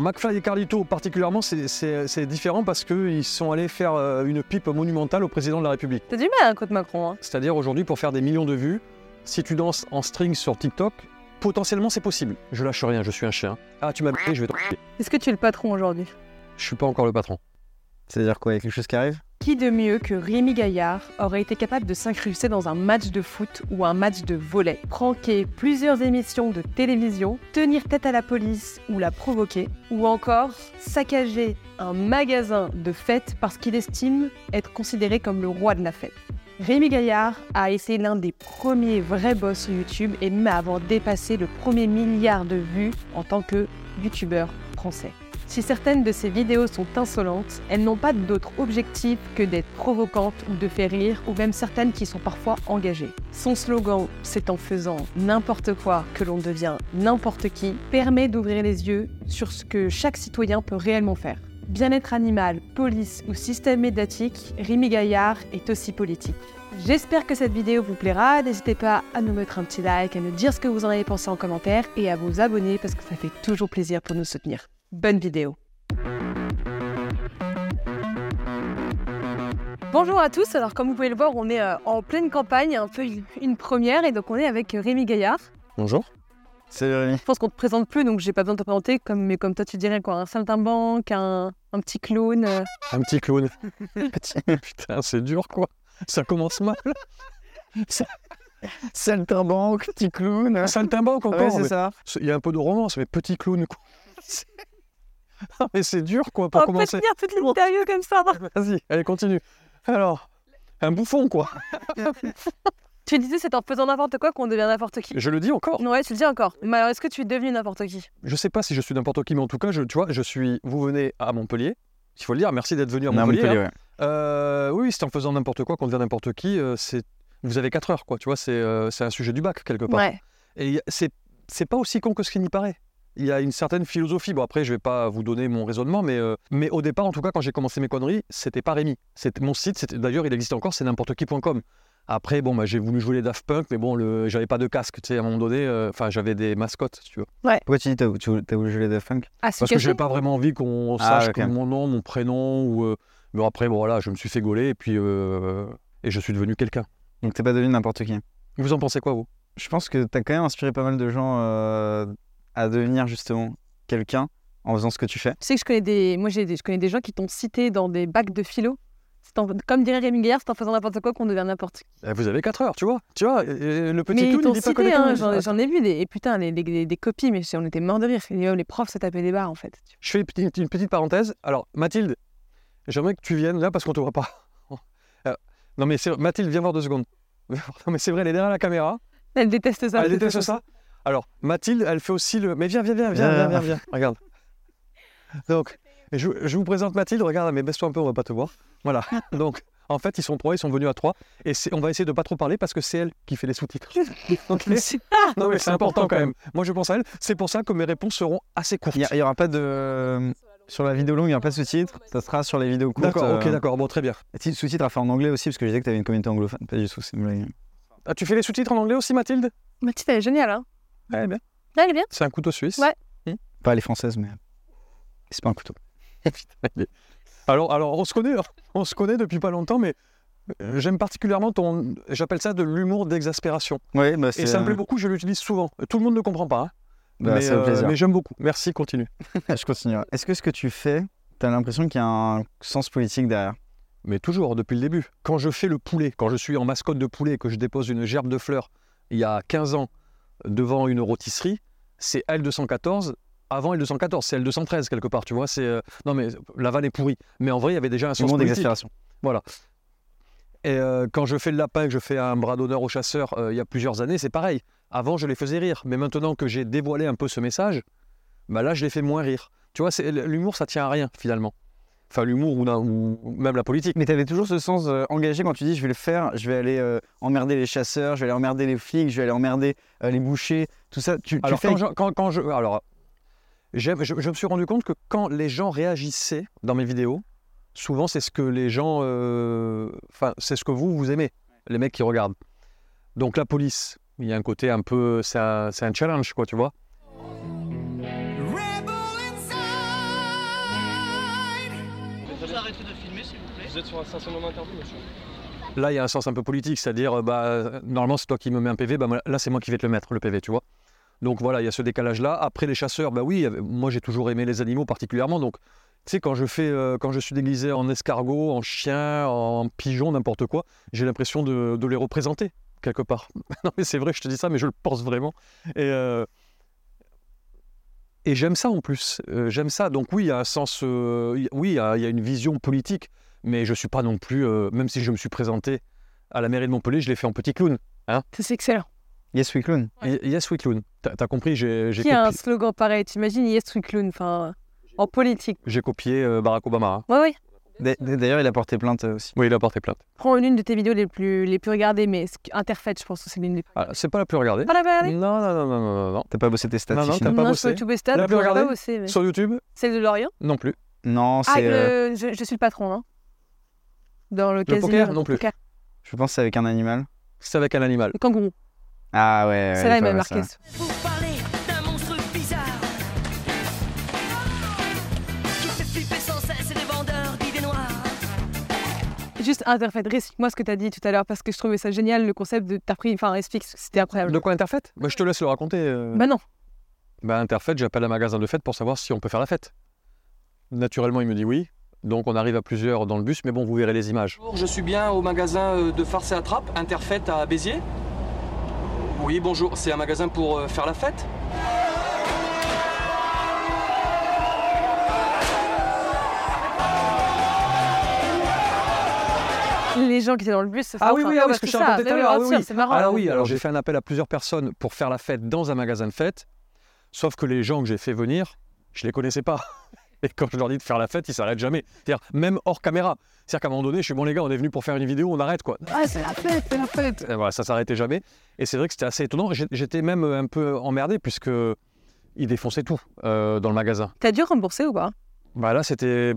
McFly et Carlito, particulièrement, c'est- différent parce qu'ils sont allés faire euh, une pipe monumentale au président de la République. T'as du mal, hein, contre Macron. Hein. C'est-à-dire aujourd'hui, pour faire des millions de vues, si tu danses en string sur TikTok, potentiellement c'est possible. Je lâche rien, je suis un chien. Ah, tu m'as je vais t'en Est-ce que tu es le patron aujourd'hui? Je suis pas encore le patron. C'est-à-dire quoi Il y a quelque chose qui arrive? Qui de mieux que Rémi Gaillard aurait été capable de s'incruster dans un match de foot ou un match de volley, pranker plusieurs émissions de télévision, tenir tête à la police ou la provoquer, ou encore saccager un magasin de fête parce qu'il estime être considéré comme le roi de la fête. Rémi Gaillard a été l'un des premiers vrais boss sur YouTube et même avant dépassé le premier milliard de vues en tant que youtubeur français. Si certaines de ces vidéos sont insolentes, elles n'ont pas d'autre objectif que d'être provocantes ou de faire rire, ou même certaines qui sont parfois engagées. Son slogan « C'est en faisant n'importe quoi que l'on devient n'importe qui » permet d'ouvrir les yeux sur ce que chaque citoyen peut réellement faire. Bien-être animal, police ou système médiatique, Rémi Gaillard est aussi politique. J'espère que cette vidéo vous plaira. N'hésitez pas à nous mettre un petit like, à nous dire ce que vous en avez pensé en commentaire et à vous abonner parce que ça fait toujours plaisir pour nous soutenir. Bonne vidéo. Bonjour à tous, alors comme vous pouvez le voir, on est euh, en pleine campagne, un peu une, une première, et donc on est avec euh, Rémi Gaillard. Bonjour. Salut Rémi. Je pense qu'on te présente plus, donc j'ai pas besoin de te présenter, comme, mais comme toi tu dirais quoi, un saltimbanque, un, un petit clown. euh. Un petit clown. Putain, c'est dur quoi. Ça commence mal. Saltimbanque, petit clown. Saltimbanque encore. Ouais, c'est mais ça. Il y a un peu de romance, mais petit clown quoi. Mais c'est dur quoi On pour va pas commencer. tenir toute l'interview comme ça. non. Vas-y, allez, continue. Alors, un bouffon quoi. Tu disais c'est en faisant n'importe quoi qu'on devient n'importe qui. Je le dis encore. Ouais, tu le dis encore. Mais alors est-ce que tu es devenu n'importe qui? Je sais pas si je suis n'importe qui, mais en tout cas, je, tu vois, je suis. Vous venez à Montpellier. Il faut le dire. Merci d'être venu à Montpellier. Montpellier, hein. ouais. Euh, oui, c'est en faisant n'importe quoi qu'on devient n'importe qui. euh, c'est. Vous avez 4 heures, quoi. Tu vois, c'est euh, c'est un sujet du bac quelque part. Ouais. Et c'est c'est pas aussi con que ce qu'il n'y paraît. Il y a une certaine philosophie. Bon, après, je vais pas vous donner mon raisonnement, mais, euh, mais au départ, en tout cas, quand j'ai commencé mes conneries, c'était pas Rémi. C'était mon site. c'était- D'ailleurs, il existe encore. C'est n'importe qui.com. Après, bon, bah, j'ai voulu jouer les Daft Punk, mais bon, le... j'avais pas de casque. Tu sais, à un moment donné, euh, enfin, j'avais des mascottes, si tu veux. Pourquoi tu dis t'as tu- t'as voulu jouer les Daft Punk? Ah, Parce que j'avais pas vraiment envie qu'on Ah, sache mon nom, mon prénom ou. euh, Mais après, bon, voilà, je me suis fait gauler et puis euh, et je suis devenu quelqu'un. Donc t'es pas devenu n'importe qui. Vous en pensez quoi, vous? Je pense que t'as quand même inspiré pas mal de gens euh, à devenir justement quelqu'un en faisant ce que tu fais. Tu sais que je connais des, moi j'ai des, je connais des gens qui t'ont cité dans des bacs de philo. C'est en- comme dirait Rémi Gaillard, c'est en faisant n'importe quoi qu'on devient n'importe qui. Eh, Vous avez 4 heures, tu vois. Tu vois, le petit mais dit pas que cité, hein, j'en, j'en ai vu des, et putain, les, les- des, des copies, mais on était morts de rire. Les profs se tapaient des barres en fait. Je fais une petite, une petite parenthèse. Alors, Mathilde, j'aimerais que tu viennes là parce qu'on te voit pas. Euh, non, mais c'est Mathilde, viens voir deux secondes. Non, mais c'est vrai, elle est derrière la caméra. Elle déteste ça. elle déteste ça. Alors, Mathilde, elle fait aussi le. Mais viens, viens, viens, viens, viens, viens, viens. Regarde. Donc, je, je vous présente Mathilde. Regarde, mais baisse-toi un peu, on va pas te voir. Voilà. Donc, en fait, ils sont trois, ils sont venus à trois. Et on va essayer de pas trop parler parce que c'est elle qui fait les sous-titres. Ok non, mais c'est important quand même. Moi, je pense à elle. C'est pour ça que mes réponses seront assez courtes. Il y, a- il y aura pas de. Sur la vidéo longue, il n'y aura pas de sous-titres. Ça sera sur les vidéos courtes. D'accord, ok, euh, d'accord. Bon, très bien. et Sous-titres à faire en anglais aussi, parce que je disais que tu avais une communauté anglophone. Pas du tout, c'est une blague. Ah, tu fais les sous-titres en anglais aussi, Mathilde? Mathilde, elle est géniale, hein. Ouais, bien. Ouais, elle est bien. C'est un couteau suisse. Ouais. Pas les françaises, mais. C'est pas un couteau. Alors, alors, on se connaît, hein. on se connaît depuis pas longtemps, mais euh, j'aime particulièrement ton. J'appelle ça de l'humour d'exaspération. Ouais, bah Et ça me plaît beaucoup, je l'utilise souvent. Tout le monde ne comprend pas, hein. Bah, mais, euh, mais j'aime beaucoup. Merci, continue. je continuerai. Est-ce que ce que tu fais, tu as l'impression qu'il y a un sens politique derrière? Mais toujours, depuis le début. Quand je fais le poulet, quand je suis en mascotte de poulet et que je dépose une gerbe de fleurs il y a 15 ans devant une rôtisserie, c'est L214 avant L214, c'est L213 quelque part, tu vois. C'est euh, Non, mais la vanne est pourrie. Mais en vrai, il y avait déjà un sens politique. d'exaspération. Et euh, quand je fais le lapin, que je fais un bras d'honneur aux chasseurs euh, il y a plusieurs années, c'est pareil. Avant, je les faisais rire. Mais maintenant que j'ai dévoilé un peu ce message, bah là, je les fais moins rire. Tu vois, l'humour, ça tient à rien, finalement. Enfin, l'humour ou, ou- même la politique. Mais tu avais toujours ce sens euh, engagé quand tu dis je vais le faire, je vais aller euh, emmerder les chasseurs, je vais aller emmerder les flics, je vais aller emmerder euh, les bouchers, tout ça. Tu, tu Alors, fais quand je, quand, quand je, alors je, je me suis rendu compte que quand les gens réagissaient dans mes vidéos, souvent c'est ce que les gens, enfin c'est ce que vous vous aimez, les mecs qui regardent. Donc la police, il y a un côté un peu, c'est un, c'est un challenge quoi, tu vois. Vous êtes sur un monsieur. Là, il y a un sens un peu politique, c'est-à-dire, euh, bah, normalement, c'est toi qui me mets un PV, bah, là, c'est moi qui vais te le mettre, le PV, tu vois. Donc voilà, il y a ce décalage-là. Après, les chasseurs, bah oui, moi, j'ai toujours aimé les animaux particulièrement. Donc, tu sais, quand je euh, quand je suis déguisé en escargot, en chien, en pigeon, n'importe quoi, j'ai l'impression de, les représenter, quelque part. non, mais c'est vrai, je te dis ça, mais je le pense vraiment. Et, euh, et j'aime ça en plus. J'aime ça. Donc oui, il y a un sens, oui, il y a une vision politique, mais je suis pas non plus, euh, même si je me suis présenté à la mairie de Montpellier, je l'ai fait en petit clown. Ça, c'est excellent. Yes, we clown. Ouais. Yes, we clown. T'as t'as compris, j'ai Qui a un copié, slogan pareil? T'imagines Yes, we clown, enfin, en politique. j'ai copié, euh, Barack Obama. hein. Ouais, ouais. D- D'ailleurs, il a porté plainte euh, aussi. Oui, il a porté plainte. Prends une de tes vidéos les plus, les plus regardées, mais Interfaite, je pense que c'est l'une des plus Ah, c'est pas la plus regardée. Pas la plus regardée? Non, non, non, non, non, non. T'as pas bossé tes stats Non, non, t'as pas Non, bossé sur YouTube et Stade, La plus j'ai pas regardée bossé, mais- Sur YouTube? Celle de Lorient? Non plus. Non, Ah, c'est. euh, le- je, je suis le patron, hein. Dans le, Le casino. poker là, Non plus. poker. Je pense que c'est avec un animal. C'est avec un animal. Le kangourou. Ah ouais. ouais, Celle-là, il pas m'a marqué. Vous parlez d'un monstre bizarre Qui fait flipper sans cesse les vendeurs d'idées noires Juste Interfaite, récite-moi ce que t'as dit tout à l'heure, parce que je trouvais ça génial, le concept de t'as pris, enfin, SFX, c'était incroyable. De quoi Interfête bah, Je te laisse le raconter. euh. Bah non. Bah, Interfête, j'appelle un magasin de fête pour savoir si on peut faire la fête. Naturellement, il me dit oui. Donc on arrive à plusieurs dans le bus, mais bon, vous verrez les images. Bonjour, je suis bien au magasin euh, de farce et attrape, Interfête à Béziers. Oui, bonjour, c'est un magasin pour euh, faire la fête Les gens qui étaient dans le bus se Ah oui, oui, ah oui, ce que je ça. tout à l'heure, oui, ah. C'est marrant. Alors oui, alors j'ai fait un appel à plusieurs personnes pour faire la fête dans un magasin de fête. Sauf que les gens que j'ai fait venir, je les connaissais pas. Et quand je leur dis de faire la fête, ils s'arrêtent jamais. C'est-à-dire, même hors caméra. C'est-à-dire qu'à un moment donné, je suis bon, les gars, on est venu pour faire une vidéo, on arrête quoi. Ah, c'est la fête, c'est la fête. Et voilà, ça s'arrêtait jamais. Et c'est vrai que c'était assez étonnant. J'étais même un peu emmerdé puisque ils défonçaient tout euh, dans le magasin. T'as dû rembourser ou pas? Bah là, c'était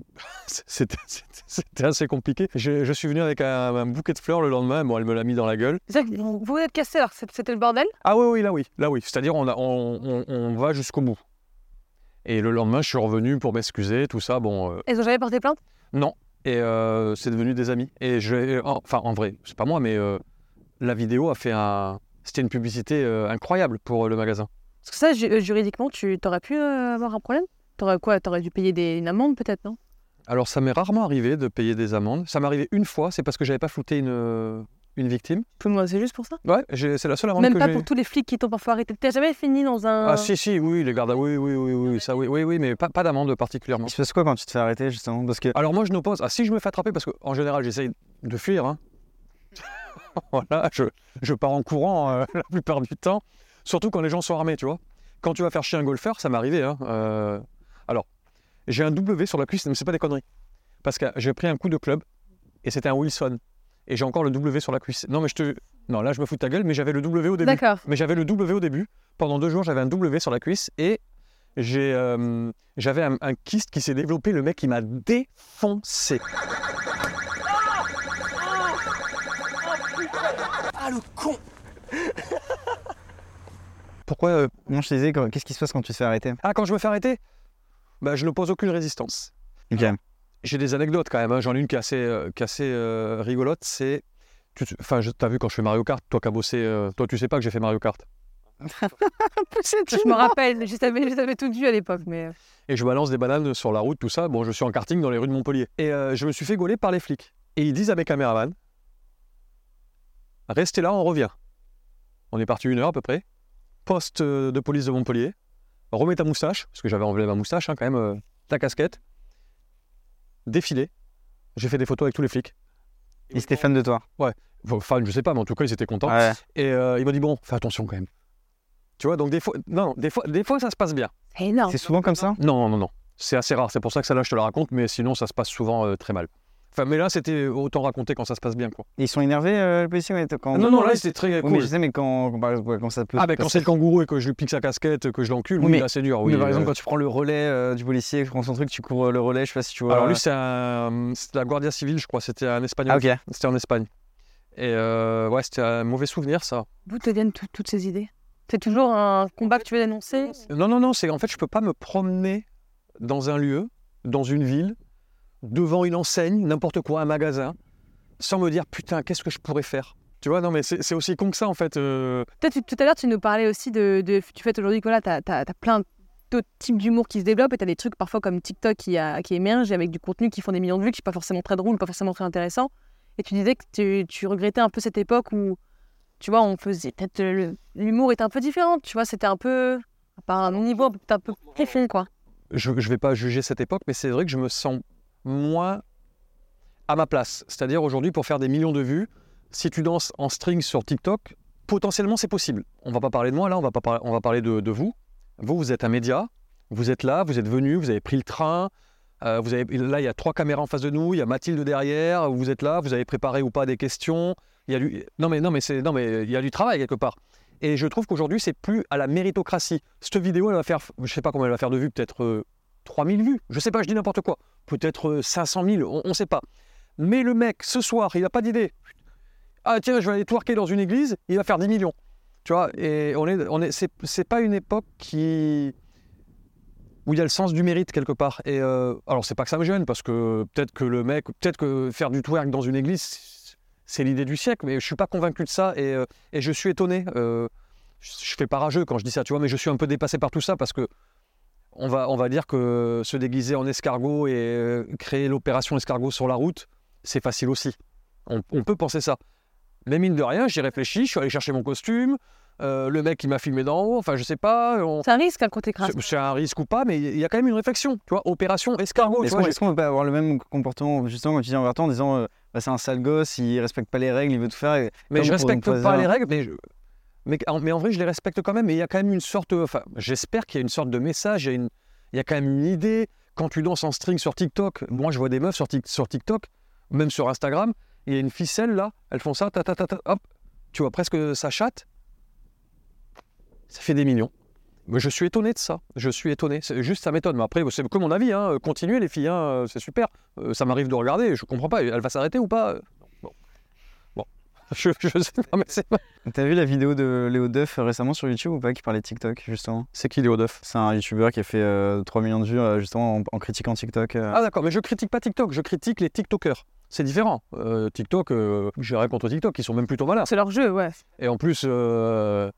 c'était c'était- c'était assez compliqué. Je, je suis venu avec un, un bouquet de fleurs le lendemain. Bon, elle me l'a mis dans la gueule. C'est-à-dire que Vous vous êtes cassé alors, c'était le bordel? Ah oui, oui, là oui, là oui. C'est-à-dire on, a- on, on- on va jusqu'au bout. Et le lendemain, je suis revenu pour m'excuser, tout ça. Bon, euh, Ils ont jamais porté plainte? Non. Et euh, c'est devenu des amis. Et je, enfin, en vrai, c'est pas moi, mais euh, la vidéo a fait un. C'était une publicité euh, incroyable pour euh, le magasin. Parce que ça, ju- euh, juridiquement, tu t'aurais pu euh, avoir un problème? T'aurais quoi? T'aurais dû payer des, une amende peut-être, non? Alors, ça m'est rarement arrivé de payer des amendes. Ça m'est arrivé une fois, c'est parce que j'avais pas flouté une, euh, une victime. Tout le monde, c'est juste pour ça? Ouais, c'est la seule amende Même que pas pour tous les flics qui t'ont parfois arrêté. T'as jamais fini dans un. Ah si, si, oui, les gardes, oui, oui, oui, oui, ça, oui, oui, oui, mais pas, pas d'amende particulièrement. Il se passe quoi quand tu te fais arrêter justement? Parce que Alors moi je n'oppose. Ah si je me fais attraper parce qu'en général j'essaye de fuir. hein. voilà, je, je pars en courant euh, la plupart du temps. Surtout quand les gens sont armés, tu vois. Quand tu vas faire chier un golfeur, ça m'est arrivé. Hein. euh, Alors, j'ai un W sur la cuisse, mais c'est pas des conneries. Parce que j'ai pris un coup de club et c'était un Wilson. Et j'ai encore le W sur la cuisse. Non mais je te... Non là je me fous de ta gueule, mais j'avais le W au début. D'accord. Mais j'avais le W au début. Pendant deux jours, j'avais un W sur la cuisse et j'ai, euh, j'avais un, un kyste qui s'est développé. Le mec, il m'a défoncé. Ah le con Pourquoi euh, non, je te disais, qu'est-ce qui se passe quand tu te fais arrêter? Ah, quand je me fais arrêter? Bah, Je n'oppose aucune résistance. Ok. J'ai des anecdotes quand même. hein. J'en ai une qui est assez, euh, qui est assez, euh, rigolote. C'est. Enfin, t'as vu quand je fais Mario Kart, toi qui as bossé. euh, toi, tu sais pas que j'ai fait Mario Kart. Je me rappelle, je t'avais, je t'avais tout vu à l'époque, mais. Et je balance des bananes sur la route, tout ça. Bon, je suis en karting dans les rues de Montpellier. Et euh, je me suis fait gauler par les flics. Et ils disent à mes caméramans Restez là, on revient. On est parti une heure à peu près. Poste de police de Montpellier. Remets ta moustache, parce que j'avais enlevé ma moustache hein, quand même, euh, ta casquette. Défilé. J'ai fait des photos avec tous les flics. Ils étaient fans de toi. Enfin, je sais pas, mais en tout cas, ils étaient contents. Ouais. Et euh, il m'a dit Bon, fais attention quand même. Tu vois, donc des fois, non, non, des fois, des fois ça se passe bien. C'est souvent comme ça? Non, non, non. C'est assez rare. C'est pour ça que celle-là, je te la raconte, mais sinon, ça se passe souvent euh, très mal. Enfin, mais là, c'était autant raconter quand ça se passe bien, quoi. Ils sont énervés, euh, les policiers ouais, quand... non, non, là, c'était très Oui, cool. mais je sais, mais quand, quand, ça peut. Ah, ben quand passer- c'est le kangourou et que je lui pique sa casquette, que je l'encule, Oui, oui, mais- là, c'est dur. Oui, mais par exemple, euh, quand tu prends le relais euh, du policier, tu prends son truc, tu cours euh, le relais, je sais pas si tu vois. Alors, lui, c'est la Guardia Civile, je crois. C'était un espagnol. Ah, ok. C'était en Espagne. Et euh, ouais, c'était un mauvais souvenir, ça. D'où te viennent tout- toutes ces idées? C'est toujours un combat que tu veux dénoncer? Non, non, non, c'est en fait, je peux pas me promener dans un lieu, dans une ville, devant une enseigne, n'importe quoi, un magasin, sans me dire putain, qu'est-ce que je pourrais faire? Tu vois, non, mais c'est aussi con que ça en fait. euh. Toi, tu- tout à l'heure, tu nous parlais aussi de, de tu fais aujourd'hui que voilà, t'as as, plein d'autres types d'humour qui se développent et t'as des trucs parfois comme TikTok qui, a, qui émergent avec du contenu qui font des millions de vues, qui n'est pas forcément très drôle, pas forcément très intéressant. Et tu disais que tu, tu regrettais un peu cette époque où, tu vois, on faisait peut-être le- l'humour était un peu différent, tu vois, c'était un peu par un niveau un peu- un peu profond, quoi. je ne vais pas juger cette époque, mais c'est vrai que je me sens moins à ma place. C'est-à-dire aujourd'hui, pour faire des millions de vues, si tu danses en string sur TikTok, potentiellement c'est possible. On va pas parler de moi là, on va, pas on va parler de, de vous. Vous, vous êtes un média, vous êtes là, vous êtes venu, vous avez pris le train. euh, vous avez, là, il y a trois caméras en face de nous, il y a Mathilde derrière, vous êtes là, vous avez préparé ou pas des questions. Il y a du, non mais non mais c'est non mais il y a du travail quelque part. Et je trouve qu'aujourd'hui, c'est plus à la méritocratie. Cette vidéo, elle va faire, je sais pas combien elle va faire de vues, peut-être euh, 3000 vues. Je sais pas, je dis n'importe quoi. Peut-être euh, 500 000, on ne sait pas. Mais le mec, ce soir, il n'a pas d'idée. Ah tiens, je vais aller twerker dans une église, il va faire 10 millions. Tu vois, et on est, on est, c'est, c'est pas une époque qui où il y a le sens du mérite quelque part. Et euh, alors c'est pas que ça me gêne parce que peut-être que le mec, peut-être que faire du twerk dans une église, c'est l'idée du siècle. Mais je suis pas convaincu de ça et, euh, et je suis étonné. euh, je je fais pas rageux quand je dis ça, tu vois, mais je suis un peu dépassé par tout ça parce que on va, on va dire que se déguiser en escargot et euh, créer l'opération escargot sur la route, c'est facile aussi. On, on peut penser ça. Mais mine de rien, j'y réfléchis, je suis allé chercher mon costume, euh, le mec qui m'a filmé d'en haut, enfin je sais pas, on- C'est un risque hein, quand t'écrases. c'est c'est un risque ou pas, mais il y a quand même une réflexion, tu vois, opération escargot. Est-ce qu'on qu'on peut pas avoir le même comportement, justement, comme tu dis en vertant, en disant euh, bah, c'est un sale gosse, il respecte pas les règles, il veut tout faire. et- Mais Comme je respecte pas les règles, mais, je- mais, en, vrai, je les respecte quand même. Mais il y a quand même une sorte. Enfin, j'espère qu'il y a une sorte de message, il y, a il y a quand même une idée. Quand tu danses en string sur TikTok, moi je vois des meufs sur, sur TikTok, même sur Instagram, il y a une ficelle là, elles font ça, ta, ta, ta, ta, hop, tu vois presque sa chatte. Ça fait des millions. Mais je suis étonné de ça. Je suis étonné. Juste, ça m'étonne. Mais après, c'est que mon avis. Hein. Continuez, les filles. hein, C'est super. Euh, ça m'arrive de regarder. Je comprends pas. Elle va s'arrêter ou pas? Je, je sais pas, mais c'est. T'as vu la vidéo de Léo Duff euh, récemment sur YouTube ou pas qui parlait de TikTok justement? C'est qui Léo Duff? C'est un YouTuber qui a fait euh, 3 millions de vues euh, justement en, en critiquant TikTok. euh. Ah d'accord, mais je critique pas TikTok, je critique les TikTokers. C'est différent. Euh, TikTok, euh, j'ai rien contre TikTok, ils sont même plutôt malins. C'est leur jeu, ouais. Et en plus, euh,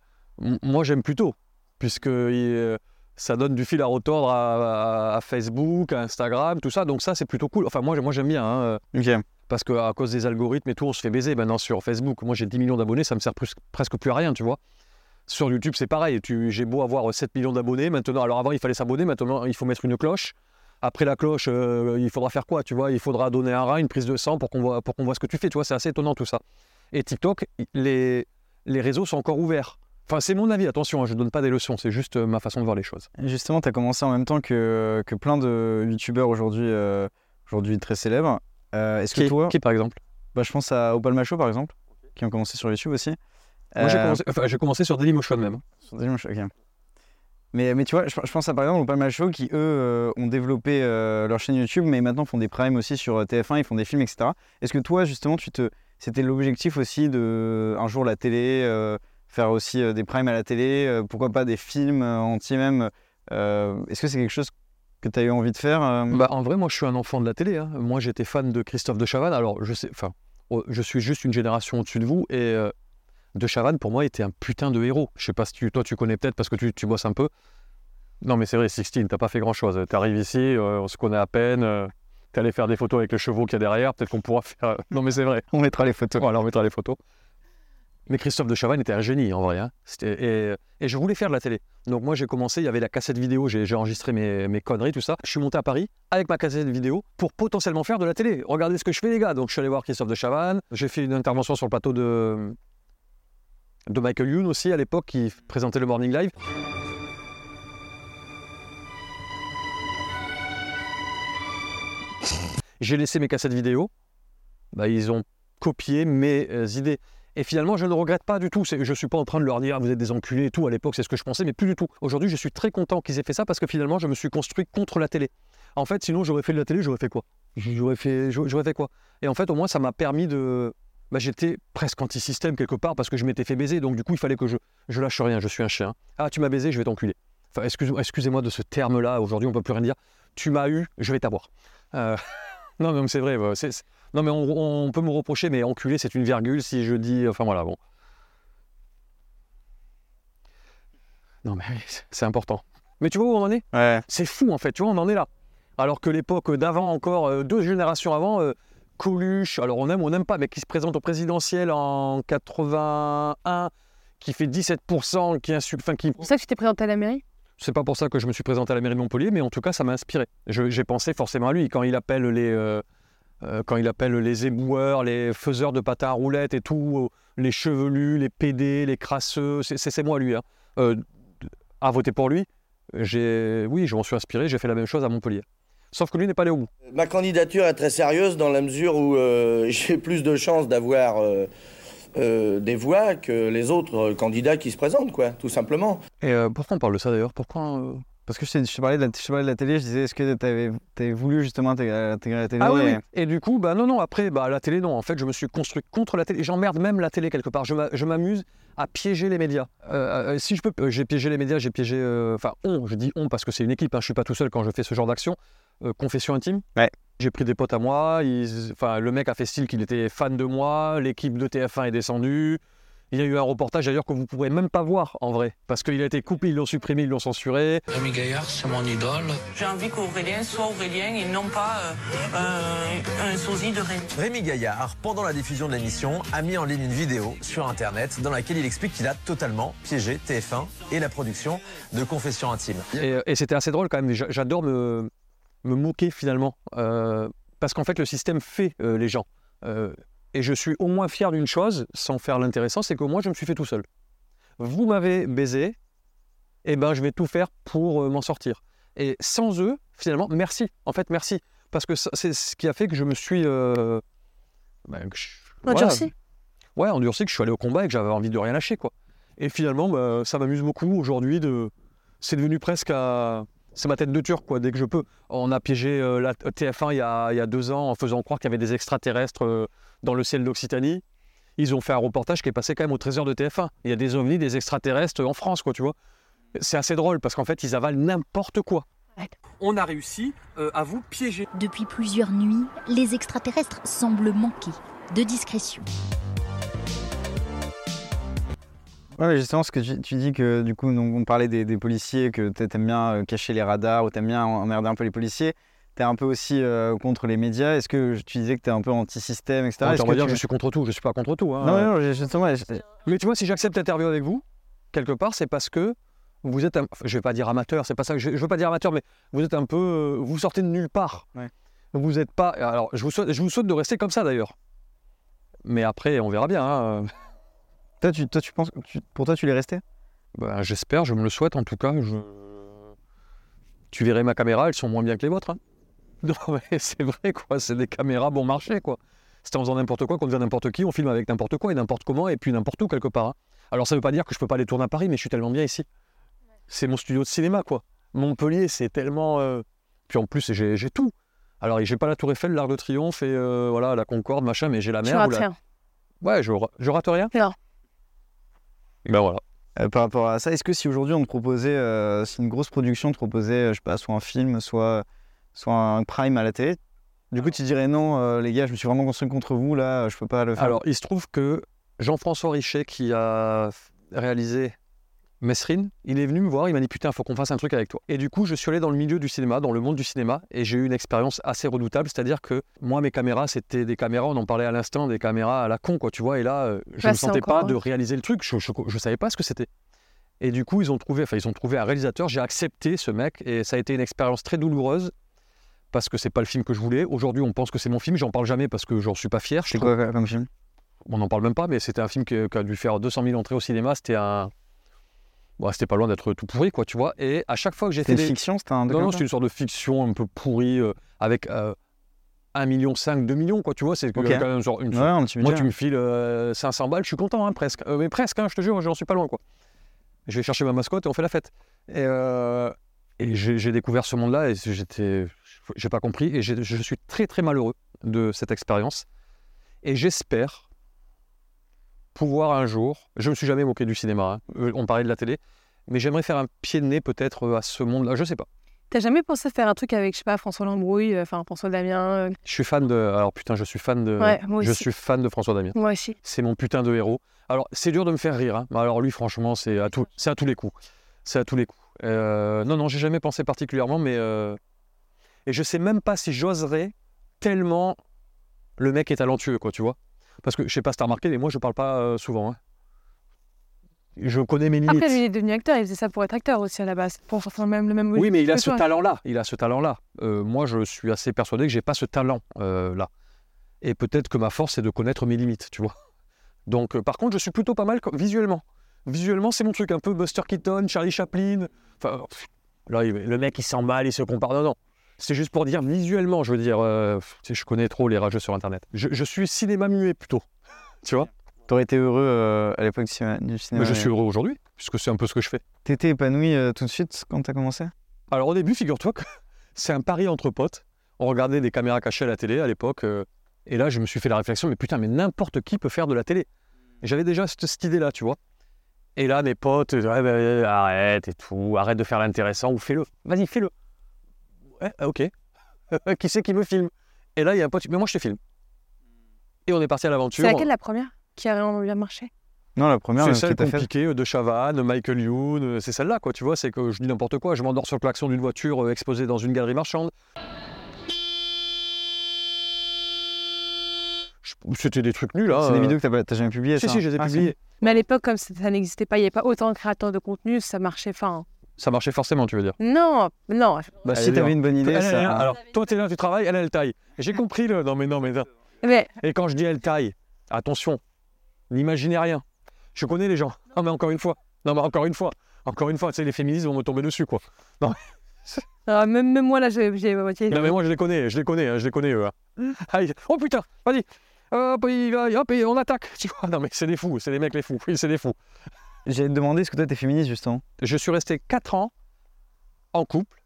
moi j'aime plutôt, puisque il- ça donne du fil à retordre à, à- à Facebook, à Instagram, tout ça. Donc ça, c'est plutôt cool. Enfin, moi, moi j'aime bien, hein, Ok. Parce qu'à cause des algorithmes et tout, on se fait baiser maintenant sur Facebook. Moi, j'ai 10 millions d'abonnés, ça me sert presque plus à rien, tu vois. Sur YouTube, c'est pareil. J'ai beau avoir 7 millions d'abonnés, maintenant, alors avant, il fallait s'abonner, maintenant, il faut mettre une cloche. Après la cloche, euh, il faudra faire quoi, tu vois? Il faudra donner un rein, une prise de sang pour qu'on voit, ce que tu fais, tu vois? C'est assez étonnant tout ça. Et TikTok, les, réseaux sont encore ouverts. Enfin, c'est mon avis, attention, hein, je ne donne pas des leçons, c'est juste euh, ma façon de voir les choses. Justement, tu as commencé en même temps que, plein de youtubeurs euh, aujourd'hui très célèbres. Euh, Est-ce que toi, qui, par exemple bah, je pense à Opal Macho par exemple, qui ont commencé sur YouTube aussi. Moi, j'ai Euh, commencé, enfin, commencé sur Dailymotion même. Sur Dailymotion, ok. Mais, mais tu vois, je, je pense à par exemple au Palma Show qui eux euh, ont développé euh, leur chaîne YouTube, mais maintenant font des primes aussi sur euh, TF1, ils font des films, etc. Est-ce que toi justement, tu te, c'était l'objectif aussi de un jour la télé, faire aussi des primes à la télé, pourquoi pas des films entiers même. euh, Est-ce que c'est quelque chose que tu as eu envie de faire euh Bah, en vrai, moi, je suis un enfant de la télé. hein. Moi, j'étais fan de Christophe de Chavannes. Alors, je sais, enfin, oh, je suis juste une génération au-dessus de vous. Et euh, de Chavannes, pour moi, était un putain de héros. Je sais pas si tu, toi, tu connais peut-être parce que tu, tu bosses un peu. Non, mais c'est vrai, Sixtine, t'as pas fait grand-chose. Tu arrives ici, euh, on se connaît à peine. euh, T'es allé faire des photos avec le chevaux qu'il y a derrière. Peut-être qu'on pourra faire. Non, mais c'est vrai. On mettra les photos. Voilà, on mettra les photos. Mais Christophe de Chavannes était un génie en vrai. hein. Et, je voulais faire de la télé. Donc moi j'ai commencé, il y avait la cassette vidéo, j'ai enregistré mes, mes conneries, tout ça. Je suis monté à Paris avec ma cassette vidéo pour potentiellement faire de la télé. Regardez ce que je fais les gars. Donc je suis allé voir Christophe de Chavannes. J'ai fait une intervention sur le plateau de, de Michael Youn aussi à l'époque qui présentait le Morning Live. J'ai laissé mes cassettes vidéo. Bah, ils ont copié mes euh, idées. Et finalement, je ne regrette pas du tout. Je ne suis pas en train de leur dire, vous êtes des enculés et tout. À l'époque, c'est ce que je pensais, mais plus du tout. Aujourd'hui, je suis très content qu'ils aient fait ça parce que finalement, je me suis construit contre la télé. En fait, sinon, j'aurais fait de la télé, j'aurais fait quoi? J'aurais fait, quoi? Et en fait, au moins, ça m'a permis de. Bah, J'étais presque anti-système quelque part parce que je m'étais fait baiser. Donc, du coup, il fallait que je, je lâche rien. Je suis un chien. Ah, tu m'as baisé, je vais t'enculer. Enfin, excuse- excusez-moi de ce terme-là. Aujourd'hui, on peut plus rien dire. Tu m'as eu, je vais t'avoir. Euh, Non, mais c'est vrai. c'est- Non, mais on, on peut me reprocher, mais enculé, c'est une virgule si je dis. Enfin voilà, bon. Non, mais c'est important. Mais tu vois où on en est? Ouais. C'est fou en fait, tu vois, on en est là. Alors que l'époque d'avant, encore euh, deux générations avant, euh, Coluche, alors on aime ou on n'aime pas, mais qui se présente au présidentiel en 81, qui fait 17%, qui insulte. Enfin, qui... C'est pour ça que tu t'es présenté à la mairie? C'est pas pour ça que je me suis présenté à la mairie de Montpellier, mais en tout cas, ça m'a inspiré. J'ai pensé forcément à lui quand il appelle les. euh, quand il appelle les éboueurs, les faiseurs de patins à roulettes et tout, euh, les chevelus, les pédés, les crasseux, c'est- moi lui. Hein. Euh, à voter pour lui, j'ai, oui, je m'en suis inspiré, j'ai fait la même chose à Montpellier. Sauf que lui n'est pas allé au bout. Ma candidature est très sérieuse dans la mesure où euh, j'ai plus de chances d'avoir euh, euh, des voix que les autres euh, candidats qui se présentent, quoi, tout simplement. Et euh, pourquoi on parle de ça d'ailleurs? Pourquoi euh, Parce que je, te- parlais de la, je te parlais de la télé, je disais, est-ce que tu avais, voulu justement intégrer, intégrer la télé Ah oui, et- oui. Et du coup, bah non, non, après, bah, la télé, non. En fait, je me suis construit contre la télé. J'emmerde même la télé quelque part. Je m'a- je m'amuse à piéger les médias. Euh, euh, si je peux, euh, j'ai piégé les médias, j'ai piégé. euh, Enfin, on, je dis on parce que c'est une équipe. Hein, je suis pas tout seul quand je fais ce genre d'action. Euh, confession intime. Ouais. J'ai pris des potes à moi. ils- le mec a fait style qu'il était fan de moi. L'équipe de TF1 est descendue. Il y a eu un reportage d'ailleurs que vous ne pourrez même pas voir en vrai. Parce qu'il a été coupé, ils l'ont supprimé, ils l'ont censuré. Rémi Gaillard, c'est mon idole. J'ai envie qu'Aurélien soit Aurélien et non pas euh, un, un sosie de Rémi. Rémi Gaillard, pendant la diffusion de l'émission, a mis en ligne une vidéo sur Internet dans laquelle il explique qu'il a totalement piégé TF1 et la production de Confessions intimes. Et, et c'était assez drôle quand même. J'a- J'adore me, me moquer finalement. Euh, parce qu'en fait, le système fait euh, les gens. Et je suis au moins fier d'une chose, sans faire l'intéressant, c'est que moi, je me suis fait tout seul. Vous m'avez baisé, et ben je vais tout faire pour euh, m'en sortir. Et sans eux, finalement, merci. En fait, merci. Parce que c'est ce qui a fait que je me suis. euh, ben, je- voilà. Endurci Ouais, endurci, que je suis allé au combat et que j'avais envie de rien lâcher, quoi. Et finalement, bah, ça m'amuse beaucoup aujourd'hui de. C'est devenu presque à. C'est ma tête de turc, quoi, dès que je peux. On a piégé euh, la TF1 il y, a, il y a deux ans en faisant croire qu'il y avait des extraterrestres euh, dans le ciel d'Occitanie. Ils ont fait un reportage qui est passé quand même au trésor de TF1. Il y a des ovnis, des extraterrestres en France, quoi, tu vois. C'est assez drôle parce qu'en fait, ils avalent n'importe quoi. On a réussi euh, à vous piéger. Depuis plusieurs nuits, les extraterrestres semblent manquer de discrétion. Ouais, justement, ce que tu, tu dis que du coup, on parlait des, des policiers, que t'a- t'aimes bien euh, cacher les radars ou t'aimes bien emmerder un peu les policiers. T'es un peu aussi euh, contre les médias. Est-ce que tu disais que t'es un peu anti-système, etc. Attends, Est-ce on va que dire tu- je suis contre tout. Je suis pas contre tout. hein. Non, non, non, justement, je- Mais tu vois, si j'accepte l'interview avec vous, quelque part, c'est parce que vous êtes, un... enfin, je vais pas dire amateur, c'est pas ça je, je veux pas dire amateur, mais vous êtes un peu, euh, vous sortez de nulle part. Ouais. Vous êtes pas. Alors, je vous souhaite, je vous souhaite de rester comme ça d'ailleurs. Mais après, on verra bien. hein. Toi, tu, toi, tu penses, tu- pour toi, tu l'es resté? Ben, J'espère, je me le souhaite en tout cas. Je... Tu verrais ma caméra, elles sont moins bien que les vôtres. hein. Non, mais c'est vrai quoi. C'est des caméras bon marché quoi. C'est en faisant n'importe quoi qu'on devient n'importe qui. On filme avec n'importe quoi et n'importe comment et puis n'importe où quelque part. hein. Alors ça veut pas dire que je peux pas aller tourner à Paris, mais je suis tellement bien ici. C'est mon studio de cinéma quoi. Montpellier, c'est tellement. euh, Puis en plus, j'ai j'ai tout. Alors j'ai pas la Tour Eiffel, l'Arc de Triomphe et euh, voilà la Concorde, machin, mais j'ai la Tu mer. ou rates la- rien. Ouais, je, ra- je rate rien. Non. Ben voilà. Euh, par rapport à ça, est-ce que si aujourd'hui on te proposait, euh, si une grosse production te proposait, euh, je sais pas, soit un film, soit, soit un prime à la télé, du coup tu dirais non, euh, les gars, je me suis vraiment construit contre vous, là, je peux pas le faire. Alors, il se trouve que Jean-François Richet, qui a réalisé Mesrine, il est venu me voir, il m'a dit Putain, il faut qu'on fasse un truc avec toi. Et du coup, je suis allé dans le milieu du cinéma, dans le monde du cinéma, et j'ai eu une expérience assez redoutable. C'est-à-dire que moi, mes caméras, c'était des caméras, on en parlait à l'instant, des caméras à la con, quoi, tu vois. Et là, euh, je Bah, ne c'est sentais encore pas de drôle. réaliser le truc, je ne savais pas ce que c'était. Et du coup, ils ont trouvé, enfin, ils ont trouvé un réalisateur, j'ai accepté ce mec, et ça a été une expérience très douloureuse. Parce que c'est pas le film que je voulais. Aujourd'hui, on pense que c'est mon film. J'en parle jamais parce que j'en suis pas fier. c'est quoi comme film? On n'en parle même pas, mais c'était un film qui, qui a dû faire 200 000 entrées au cinéma. C'était un. Bon, c'était pas loin d'être tout pourri, quoi, tu vois. Et à chaque fois que j'ai fait une des. fiction, c'était un Non, non, c'était une sorte de fiction un peu pourrie euh, avec euh, 1,5 million, 2 millions, quoi, tu vois. C'est quand même genre une. Ouais, un petit Moi, tu me files euh, 500 balles, je suis content, hein, presque. Euh, mais presque, hein, je te jure, j'en suis pas loin, quoi. Je vais chercher ma mascotte et on fait la fête. Et, euh, et j'ai découvert ce monde-là et j'étais. J'ai pas compris et je suis très, très malheureux de cette expérience. Et j'espère pouvoir un jour. Je me suis jamais moqué du cinéma, hein, euh, on parlait de la télé, mais j'aimerais faire un pied de nez peut-être euh, à ce monde-là, je sais pas. T'as jamais pensé faire un truc avec, je sais pas, François Lambrouille, euh, enfin François Damien euh, Je suis fan de. Alors putain, je suis fan de. Ouais, moi je aussi. suis fan de François Damien. Moi aussi. C'est mon putain de héros. Alors, c'est dur de me faire rire. hein. Mais Alors, lui, franchement, c'est à, tout, c'est à tous les coups. C'est à tous les coups. Euh, non, non, j'ai jamais pensé particulièrement, mais. Et je sais même pas si j'oserais tellement le mec est talentueux, quoi, tu vois. Parce que je sais pas si t'as remarqué, mais moi, je parle pas euh, souvent. hein. Je connais mes limites. Après, lui, il est devenu acteur, il faisait ça pour être acteur aussi à la base, pour faire même le même Oui, mais il a ce talent-là. Il a ce talent-là. Euh, moi, je suis assez persuadé que j'ai pas ce talent-là. Et peut-être que ma force, c'est de connaître mes limites, tu vois. Donc, euh, par contre, je suis plutôt pas mal visuellement. Visuellement, c'est mon truc, un peu Buster Keaton, Charlie Chaplin. Enfin, là, le mec, il s'emballe, il se compare. Non, non. C'est juste pour dire visuellement, je veux dire. euh, je connais trop les rageux sur Internet. Je, je suis cinéma muet plutôt. Tu vois? T'aurais été heureux euh, à l'époque du cinéma. Mais je suis heureux aujourd'hui, puisque c'est un peu ce que je fais. T'étais épanoui euh, tout de suite quand t'as commencé? Alors au début, figure-toi que c'est un pari entre potes. On regardait des caméras cachées à la télé à l'époque. et là, je me suis fait la réflexion, mais putain, mais n'importe qui peut faire de la télé. J'avais déjà cette, cette idée-là, tu vois. Et là, mes potes, bah, arrête et tout, arrête de faire l'intéressant ou fais-le. Vas-y, fais-le. Ouais, ah, ok. qui c'est qui me filme? Et là, il y a un pote, mais moi, je te filme. Et on est parti à l'aventure. C'est laquelle la première? Qui a vraiment bien marché? Non, la première, C'est même, celle fait. compliquée euh, de Chavannes, Michael Youn, euh, c'est celle-là, quoi, tu vois, c'est que je dis n'importe quoi, je m'endors sur le klaxon d'une voiture euh, exposée dans une galerie marchande. C'était des trucs nuls, hein. C'est des euh. vidéos que t'as jamais publiées Si, ça si, je les ai Ah, publiées. Mais à l'époque, comme ça, ça n'existait pas, il n'y avait pas autant de créateurs de contenu, ça marchait. Enfin, Ça marchait forcément, tu veux dire. non, non. Bah, si t'avais une bonne idée, Elle, ça. elle, alors, toi, t'es là, tu travailles, elle, elle taille. J'ai compris le. Non, mais non, mais non. Mais Et quand je dis elle taille, attention, n'imaginez rien. Je connais les gens. Non, mais encore une fois. Non, mais encore une fois. Encore une fois, tu sais, les féministes vont me tomber dessus, quoi. euh, même, même moi, là, j'ai. Non mais moi je les connais, je les connais, hein, je les connais eux. hein. Oh putain, vas-y. Hop, il va- hop, et on attaque. Tu vois, non mais c'est des fous, c'est des mecs les fous. Oui, c'est des fous. J'allais te demander, est-ce que toi t'es féministe justement? Je suis resté 4 ans en couple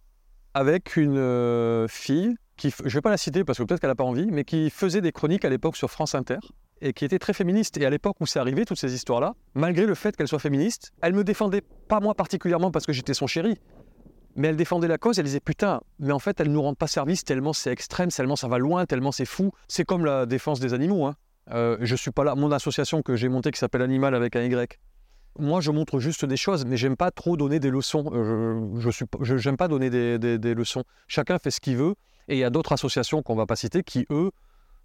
avec une euh, fille qui, je vais pas la citer parce que peut-être qu'elle n'a pas envie, mais qui faisait des chroniques à l'époque sur France Inter et qui était très féministe. Et à l'époque où c'est arrivé, toutes ces histoires-là, malgré le fait qu'elle soit féministe, elle me défendait pas moi particulièrement parce que j'étais son chéri, mais elle défendait la cause. Elle disait putain, mais en fait, elle nous rend pas service tellement c'est extrême, tellement ça va loin, tellement c'est fou. C'est comme la défense des animaux. Hein. Euh, je suis pas là. Mon association que j'ai montée qui s'appelle Animal avec un Y. Moi, je montre juste des choses, mais j'aime pas trop donner des leçons. Euh, je, je suis, pas- je- j'aime pas donner des, des- des leçons. Chacun fait ce qu'il veut, et il y a d'autres associations qu'on va pas citer qui eux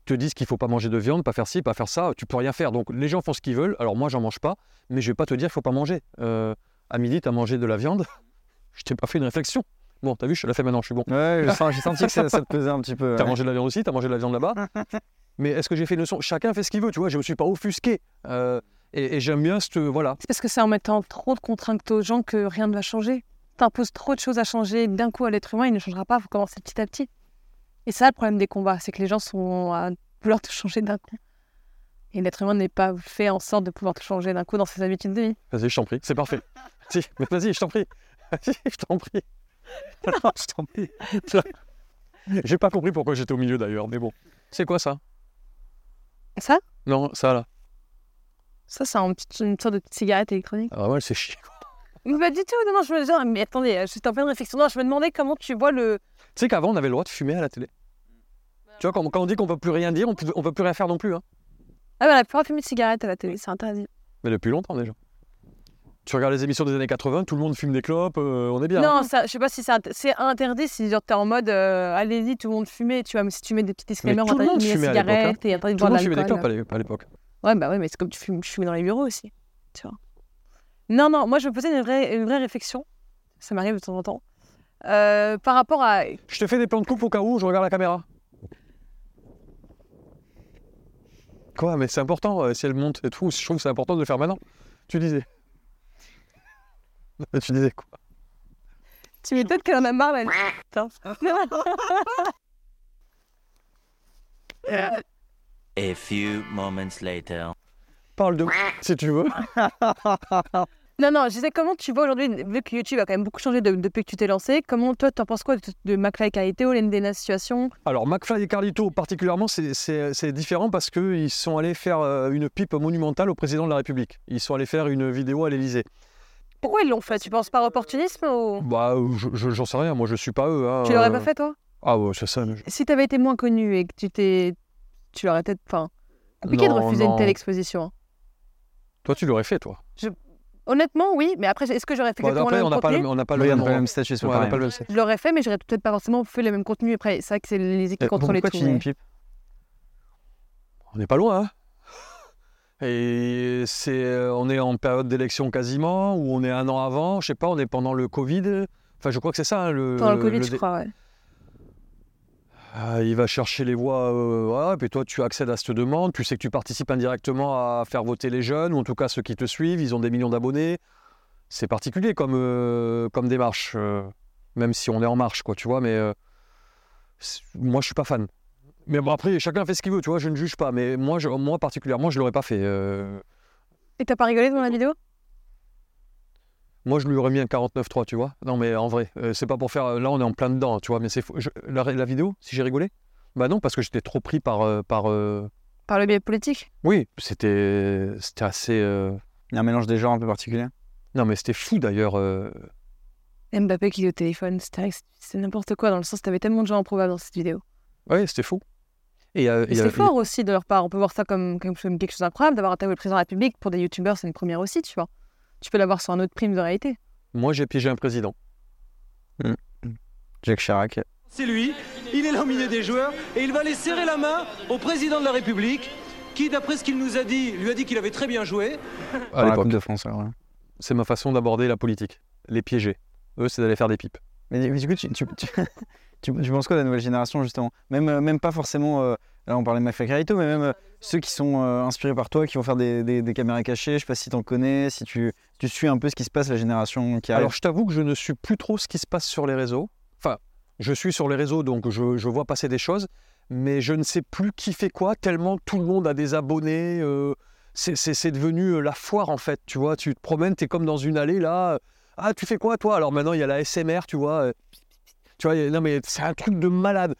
te disent qu'il faut pas manger de viande, pas faire ci, pas faire ça. Tu peux rien faire. Donc les gens font ce qu'ils veulent. Alors moi, j'en mange pas, mais je vais pas te dire qu'il faut pas manger. Euh, à midi, tu as mangé de la viande? Je t'ai pas fait une réflexion. Bon, t'as vu, je te la fais maintenant. Je suis bon. Ouais, j'ai senti que ça, ça te pesait un petit peu. T'as ouais. mangé de la viande aussi, t'as mangé de la viande là-bas. Mais est-ce que j'ai fait une leçon? Chacun fait ce qu'il veut, tu vois. Je me suis pas offusqué. Euh, et et j'aime bien ce voilà. C'est parce que c'est en mettant trop de contraintes aux gens que rien ne va changer. T'imposes trop de choses à changer d'un coup à l'être humain, il ne changera pas, il faut commencer petit à petit. Et ça le problème des combats, c'est que les gens sont à vouloir te changer d'un coup. Et l'être humain n'est pas fait en sorte de pouvoir te changer d'un coup dans ses habitudes de vie. Vas-y, je t'en prie, c'est parfait. Si, mais vas-y, je t'en prie. Vas-y, je t'en prie. Non, je t'en prie. J'ai pas compris pourquoi j'étais au milieu d'ailleurs, mais bon. C'est quoi ça? Ça? Non, ça là. Ça, c'est un petit- une sorte de petite cigarette électronique. Ah ouais, c'est chier. Mais pas du tout, non, non, je me disais, mais attendez, j'étais en pleine réflexion. Non, je me demandais comment tu vois le. Tu sais qu'avant, on avait le droit de fumer à la télé. Tu vois, quand, quand on dit qu'on peut plus rien dire, on peut, on peut plus rien faire non plus. Hein. Ah, ben, on a plus fumer de cigarette à la télé, c'est interdit. Mais depuis longtemps déjà. Tu regardes les émissions des années 80, tout le monde fume des clopes, euh, on est bien. Non, hein. ça, je sais pas si c'est int- c'est interdit si genre t'es en mode euh, allez-y, tout le monde fumait, tu vois, mais si tu mets des petits disclaimers, monde interdit de fumer hein. cigarette et interdit de Tout le boire monde de fumait des clopes à l'époque. Ouais, bah ouais, mais c'est comme tu fumes, tu fumes dans les bureaux aussi, tu vois. Non, non, moi je me posais une vraie, une vraie réflexion, ça m'arrive de temps en temps, euh, par rapport à... Je te fais des plans de coupe au cas où, je regarde la caméra. Quoi, mais c'est important, euh, si elle monte et tout, je trouve que c'est important de le faire maintenant. Tu disais. tu disais quoi? Tu m'étonnes qu'elle en a marre, là. A few moments later. Parle de si tu veux. Non, non, je disais comment tu vois aujourd'hui, vu que YouTube a quand même beaucoup changé de- depuis que tu t'es lancé, comment toi t'en penses quoi de, de McFly et Carlito, l'une des situations? Alors, McFly et Carlito, particulièrement, c'est- c'est c'est différent parce qu'ils sont allés faire euh, une pipe monumentale au président de la République. Ils sont allés faire une vidéo à l'Élysée. Pourquoi ils l'ont fait? Tu penses par opportunisme ou? Bah, je- je- j'en sais rien, moi je suis pas eux. hein, tu l'aurais euh. pas fait toi? Ah ouais, c'est ça. mais Si t'avais été moins connu et que tu t'es, tu l'aurais peut-être, enfin, compliqué de Non, refuser une telle exposition. hein. Toi, tu l'aurais fait, toi. Honnêtement, oui, mais après, est-ce que j'aurais fait Bon, exactement après, le on même n'a pas, le- contenu on n'a pas le Oui, on même n'a pas le même statut, c'est Ouais, pas on pas le même. Je l'aurais fait, mais j'aurais peut-être pas forcément fait le même contenu. Après, c'est vrai que c'est les équipes Euh, qui contrôlent Pourquoi tout. tu dis une pipe? On n'est pas loin, hein Et c'est, euh, on est en période d'élection quasiment, ou on est un an avant, je sais pas, on est pendant le Covid. Enfin, je crois que c'est ça, hein, le. Pendant le Covid, je dé- crois, ouais. Ah, il va chercher les voix, euh, voilà, puis toi, tu accèdes à cette demande, tu sais que tu participes indirectement à faire voter les jeunes, ou en tout cas ceux qui te suivent, ils ont des millions d'abonnés. C'est particulier comme, euh, démarche, euh, même si on est en marche, quoi, tu vois, mais moi, je suis pas fan. Mais bon, après, chacun fait ce qu'il veut, tu vois, je ne juge pas, mais moi, je- particulièrement, je l'aurais pas fait. Et t'as pas rigolé devant la vidéo? Moi, je lui aurais mis un 49.3, tu vois. Non, mais en vrai, euh, c'est pas pour faire. Là, on est en plein dedans, tu vois, mais c'est faux. Je- La, la vidéo, si j'ai rigolé? Bah non, parce que j'étais trop pris par. euh, par euh, Par le biais politique? Oui, c'était c'était assez. euh, Il y a un mélange des genres un peu particulier. Non, mais c'était fou d'ailleurs. euh, Mbappé qui est au téléphone, c'était c'est n'importe quoi dans le sens t'avais tellement de gens improbables dans cette vidéo. Ouais, c'était fou. Et, euh, c'est fort aussi de leur part. On peut voir ça comme quelque chose d'incroyable d'avoir interviewé le président de la République. Pour des youtubeurs, c'est une première aussi, tu vois. Tu peux l'avoir sur un autre prime de réalité. Moi, j'ai piégé un président. Jacques Chirac. C'est lui, il est là au milieu des joueurs et il va aller serrer la main au président de la République qui, d'après ce qu'il nous a dit, lui a dit qu'il avait très bien joué. À l'époque. De France, ouais. C'est ma façon d'aborder la politique. Les piéger. Eux, c'est d'aller faire des pipes. Mais, mais du coup, tu, tu, tu, tu- tu penses quoi de la nouvelle génération, justement? Même, euh, même pas forcément, euh, là on parlait de McFly Carito, mais même euh, ceux qui sont euh, inspirés par toi, qui vont faire des, caméras cachées, je sais pas si t'en connais, si tu, tu suis un peu ce qui se passe, la génération qui. Alors, je t'avoue que je ne suis plus trop ce qui se passe sur les réseaux. Enfin, je suis sur les réseaux, donc je, je vois passer des choses, mais je ne sais plus qui fait quoi, tellement tout le monde a des abonnés. euh, c'est- devenu la foire, en fait. Tu vois, tu te promènes, tu es comme dans une allée, là. Ah, tu fais quoi, toi? Alors maintenant, il y a la SMR, tu vois. Tu vois, non, mais c'est un truc de malade.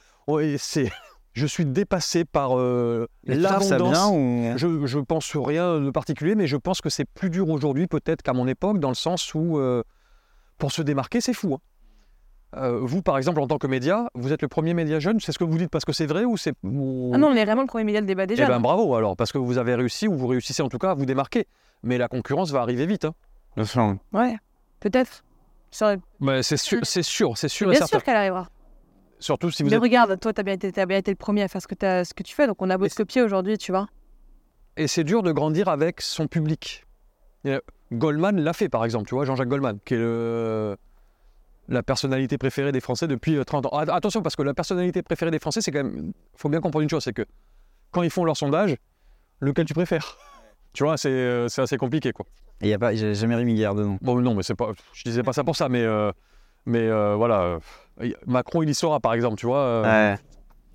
C'est... Je suis dépassé par euh, l'abondance. ou- Je, je pense rien de particulier, mais je pense que c'est plus dur aujourd'hui peut-être qu'à mon époque, dans le sens où euh, pour se démarquer, c'est fou. hein. Euh, vous, par exemple, en tant que média, vous êtes le premier média jeune. C'est ce que vous dites parce que c'est vrai ou c'est ou- Ah non, on est vraiment le premier média de débat Eh déjà. ben là. bravo alors, parce que vous avez réussi ou vous réussissez en tout cas à vous démarquer. Mais la concurrence va arriver vite. hein. Ouais, peut-être. Mais c'est sûr, c'est sûr, c'est sûr et Bien certain. sûr qu'elle arrivera. Surtout si vous Mais êtes. regarde, toi, t'as bien, été- t'as bien été le premier à faire ce que, t'as- ce que tu fais, donc on a beau te copier aujourd'hui, tu vois. Et c'est dur de grandir avec son public. A- Goldman l'a fait, par exemple, tu vois, Jean-Jacques Goldman, qui est le- la personnalité préférée des Français depuis euh, 30 ans. Ah, Attention, parce que la personnalité préférée des Français, c'est quand même. Il faut bien comprendre une chose, c'est que quand ils font leur sondage, lequel tu préfères? Tu vois, c'est euh, c'est assez compliqué, quoi. Et y a pas, j'ai jamais Rémi Guerre dedans. Bon, non, mais c'est pas. Je disais pas ça pour ça, mais. euh, mais euh, voilà. Macron, il y sera, par exemple, tu vois. euh, Ouais.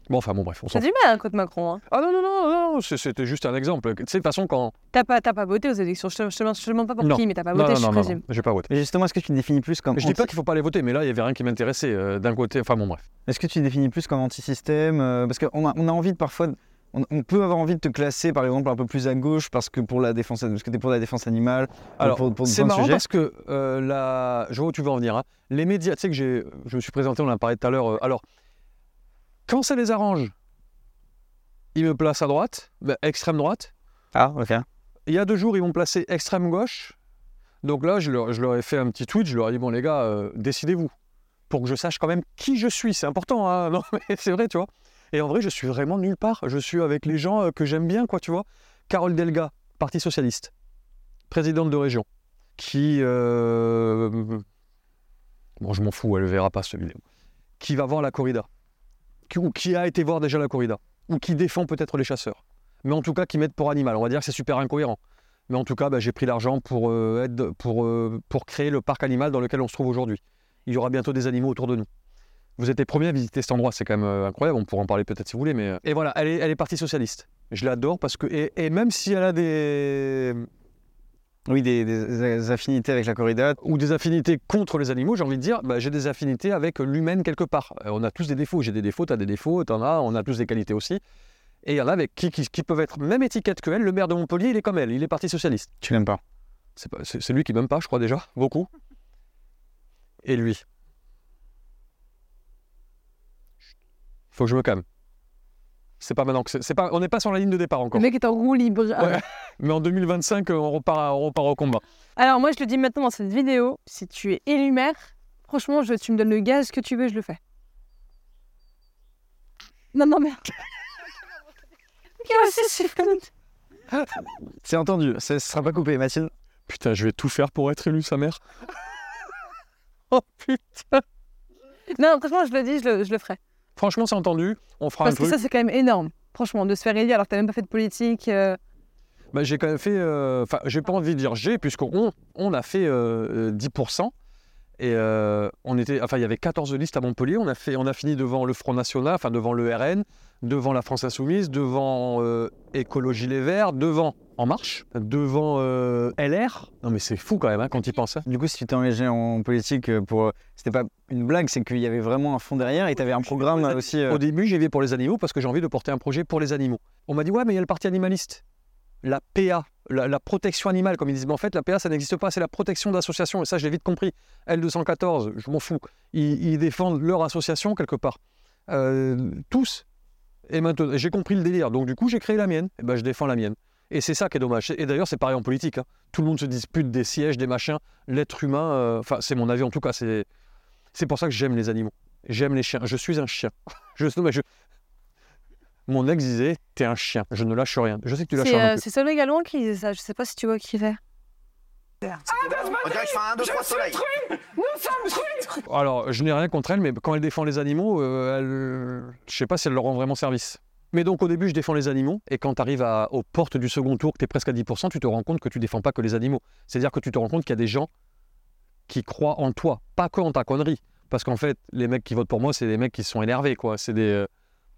Bon, enfin, bon, bref, on T'as s'en du mal hein, contre Macron. Hein. Ah non, non, non, non, c'est- c'était juste un exemple. Tu sais, de toute façon, quand. T'as pas, t'as pas voté aux élections. Je te, je te demande- je te demande pas pour non. qui, mais t'as pas Non, voté, non, je non, non, présume. non, j'ai pas voté. Mais justement, est-ce que tu te définis plus comme. Je dis pas anti- qu'il faut pas aller voter, mais là, il y avait rien qui m'intéressait euh, d'un côté. Enfin, bon, bref. Est-ce que tu te définis plus comme anti-système euh, Parce qu'on a, on a envie de parfois. On, on peut avoir envie de te classer, par exemple, un peu plus à gauche parce que pour la défense, parce que t'es pour la défense animale. Alors, pour, pour c'est marrant sujets. parce que euh, la... je vois où tu veux en venir. hein. Les médias, tu sais que j'ai, je me suis présenté, on en a parlé tout à l'heure. euh, alors, quand ça les arrange, ils me placent à droite, ben, extrême droite. Ah, ok. Il y a deux jours, ils m'ont placé extrême gauche. Donc là, je leur, je leur ai fait un petit tweet. Je leur ai dit bon les gars, euh, décidez-vous pour que je sache quand même qui je suis. C'est important. hein. Non, mais c'est vrai, tu vois. Et en vrai, je suis vraiment nulle part. Je suis avec les gens euh, que j'aime bien, quoi, tu vois. Carole Delga, Parti socialiste, présidente de région, qui euh, bon, je m'en fous, elle verra pas cette vidéo. Qui va voir la corrida, ou qui a été voir déjà la corrida, ou qui défend peut-être les chasseurs mais en tout cas qui m'aident pour animal. On va dire que c'est super incohérent. Mais en tout cas, bah, j'ai pris l'argent pour, euh, pour, pour créer le parc animal dans lequel on se trouve aujourd'hui. Il y aura bientôt des animaux autour de nous. Vous êtes les premiers à visiter cet endroit, c'est quand même euh, incroyable, on pourra en parler peut-être si vous voulez. Mais... euh, Et voilà, elle est, elle est partie socialiste. Je l'adore parce que... Et, et même si elle a des... Oui, des, des affinités avec la corrida. Ou des affinités contre les animaux, j'ai envie de dire, bah, j'ai des affinités avec l'humaine quelque part. Euh, on a tous des défauts, j'ai des défauts, tu as des défauts, t'en as, on a tous des qualités aussi. Et il y en a avec qui, qui, qui peuvent être même étiquette que elle. Le maire de Montpellier, il est comme elle, il est parti socialiste. Tu l'aimes pas? C'est lui qui m'aime pas, je crois déjà, beaucoup. Et lui. Faut que je me calme. C'est pas maintenant que c'est pas, on n'est pas sur la ligne de départ Le encore. mec est en roue libre. Ouais. Mais en 2025, euh, on repart, à- on repart au combat. Alors moi, je le dis maintenant dans cette vidéo, si tu es élu maire, franchement, je, tu me donnes le gaz que tu veux, je le fais. Non, non, mais... Qu'est-ce que c'est C'est entendu, ça sera pas coupé, Mathilde. Putain, je vais tout faire pour être élu, sa mère. oh putain. Non, franchement, je le dis, je le, je le ferai. Franchement, c'est entendu. On fera Parce un que truc. ça, c'est quand même énorme. Franchement, de se faire élire alors que t'as même pas fait de politique. euh, Bah, j'ai quand même fait. euh, Enfin, j'ai pas envie de dire j'ai, puisqu'on on a fait euh, euh, 10%. Et euh, on était, enfin, il y avait 14 listes à Montpellier. On a, fait, on a fini devant le Front National, enfin, devant le RN, devant la France Insoumise, devant euh, Écologie Les Verts, devant En Marche, devant euh, LR. Non, mais c'est fou quand même hein, quand il pense. Du coup, si tu t'es engagé en politique euh, pour. C'était pas une blague, c'est qu'il y avait vraiment un fond derrière et tu avais un programme aussi. euh, Au début, j'y vais pour les animaux parce que j'ai envie de porter un projet pour les animaux. On m'a dit, ouais, mais il y a le parti animaliste. La PA, la, la protection animale, comme ils disent. Mais en fait, la PA, ça n'existe pas, c'est la protection d'associations. Et ça, je l'ai vite compris. L214, je m'en fous. Ils, ils défendent leur association quelque part. Euh, tous. Et maintenant, j'ai compris le délire. Donc, du coup, j'ai créé la mienne. Et ben, je défends la mienne. Et c'est ça qui est dommage. Et d'ailleurs, c'est pareil en politique. hein. Tout le monde se dispute des sièges, des machins. L'être humain, euh, enfin, c'est mon avis en tout cas. C'est, c'est pour ça que j'aime les animaux. J'aime les chiens. Je suis un chien. je, non, mais je- Mon ex disait T'es un chien. Je ne lâche rien. Je sais que tu lâches rien. euh, c'est Solveig Gallon qui disait ça. Je sais pas si tu vois qui c'est. On dirait que je fais un, deux, trois soleils. Alors, je n'ai rien contre elle, mais quand elle défend les animaux, euh, elle... je sais pas si elle leur rend vraiment service. Mais donc, au début, je défends les animaux, et quand tu arrives aux portes du second tour, que tu es presque à 10%, tu te rends compte que tu défends pas que les animaux. C'est-à-dire que tu te rends compte qu'il y a des gens qui croient en toi, pas que en ta connerie. Parce qu'en fait, les mecs qui votent pour moi, c'est des mecs qui sont énervés, quoi. C'est des. euh,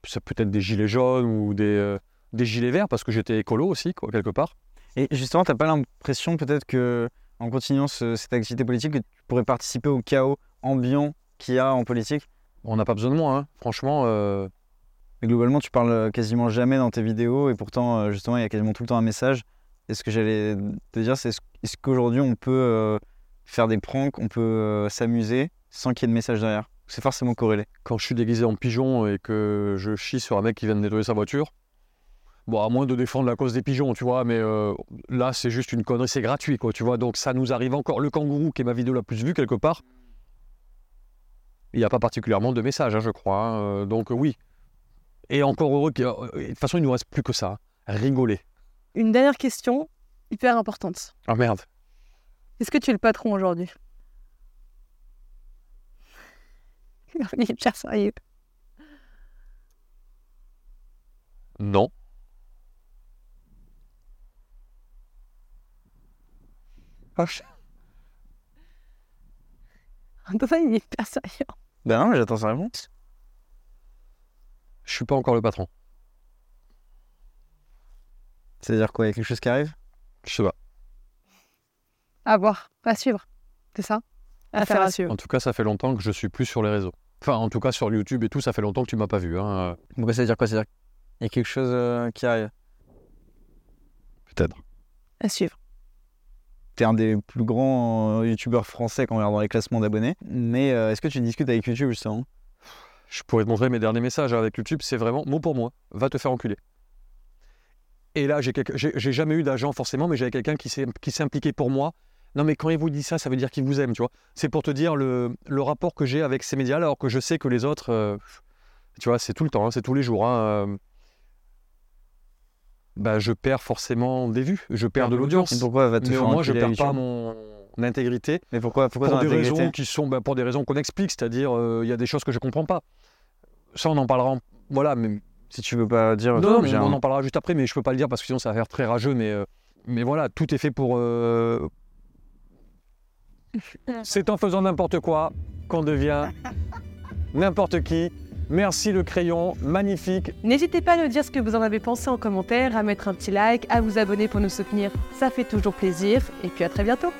c'est peut-être des gilets jaunes ou des, euh, des gilets verts, parce que j'étais écolo aussi, quoi, quelque part. Et justement, t'as pas l'impression peut-être que en continuant ce- cette activité politique, que tu pourrais participer au chaos ambiant qu'il y a en politique? On n'a pas besoin de moi, hein. franchement. euh, Mais globalement, tu parles quasiment jamais dans tes vidéos et pourtant, euh, justement, il y a quasiment tout le temps un message. Et ce que j'allais te dire, c'est est-ce qu'aujourd'hui, on peut euh, faire des pranks, on peut euh, s'amuser sans qu'il y ait de message derrière? C'est forcément corrélé. quand je suis déguisé en pigeon et que je chie sur un mec qui vient de nettoyer sa voiture, bon, à moins de défendre la cause des pigeons, tu vois, mais euh, là, c'est juste une connerie, c'est gratuit, quoi, tu vois. Donc, ça nous arrive encore. Le kangourou, qui est ma vidéo la plus vue quelque part, il n'y a pas particulièrement de message, hein, je crois. hein, euh, donc, oui. Et encore heureux qu'il y a- euh, De toute façon, il nous reste plus que ça. Rigoler. Une dernière question, hyper importante. Ah merde. Est-ce que tu es le patron aujourd'hui? Il est hyper sérieux. Non. Ah, je- Antoine, il est hyper sérieux. Ben non, mais j'attends sa réponse. Je suis pas encore le patron. C'est-à-dire quoi Il y a quelque chose qui arrive? Je sais pas. À voir, à suivre. C'est ça? Affaire à suivre. En tout cas, ça fait longtemps que je suis plus sur les réseaux. Enfin, en tout cas, sur YouTube et tout, ça fait longtemps que tu m'as pas vu. Hein. Donc ça veut dire quoi? C'est-à-dire qu'il y a quelque chose euh, qui arrive? Peut-être. À suivre. T'es un des plus grands euh, youtubeurs français quand on regarde dans les classements d'abonnés. Mais euh, est-ce que tu discutes avec YouTube justement? Je pourrais te montrer mes derniers messages avec YouTube. C'est vraiment mot pour mot. Va te faire enculer. Et là, j'ai j'ai jamais eu d'agent forcément, mais j'avais quelqu'un qui s'est qui s'est impliqué pour moi. Non, mais quand il vous dit ça, ça veut dire qu'il vous aime, tu vois. C'est pour te dire le, le rapport que j'ai avec ces médias, alors que je sais que les autres, euh, tu vois, c'est tout le temps, hein, c'est tous les jours. hein, euh, bah, je perds forcément des vues, je perds de l'audience. Et pourquoi va te Mais faire au moins, je perds pas mon intégrité. Mais pourquoi, pourquoi pour des raisons qui sont bah, pour des raisons qu'on explique, c'est-à-dire euh, il y a des choses que je comprends pas. Ça, on en parlera. en- Voilà, mais Si tu veux pas dire. non, toi, mais on en parlera juste après, mais je peux pas le dire parce que sinon ça va faire très rageux. Mais, euh, mais voilà, tout est fait pour. euh, C'est en faisant n'importe quoi qu'on devient n'importe qui. Merci le crayon, magnifique. N'hésitez pas à nous dire ce que vous en avez pensé en commentaire, à mettre un petit like, à vous abonner pour nous soutenir, ça fait toujours plaisir. Et puis à très bientôt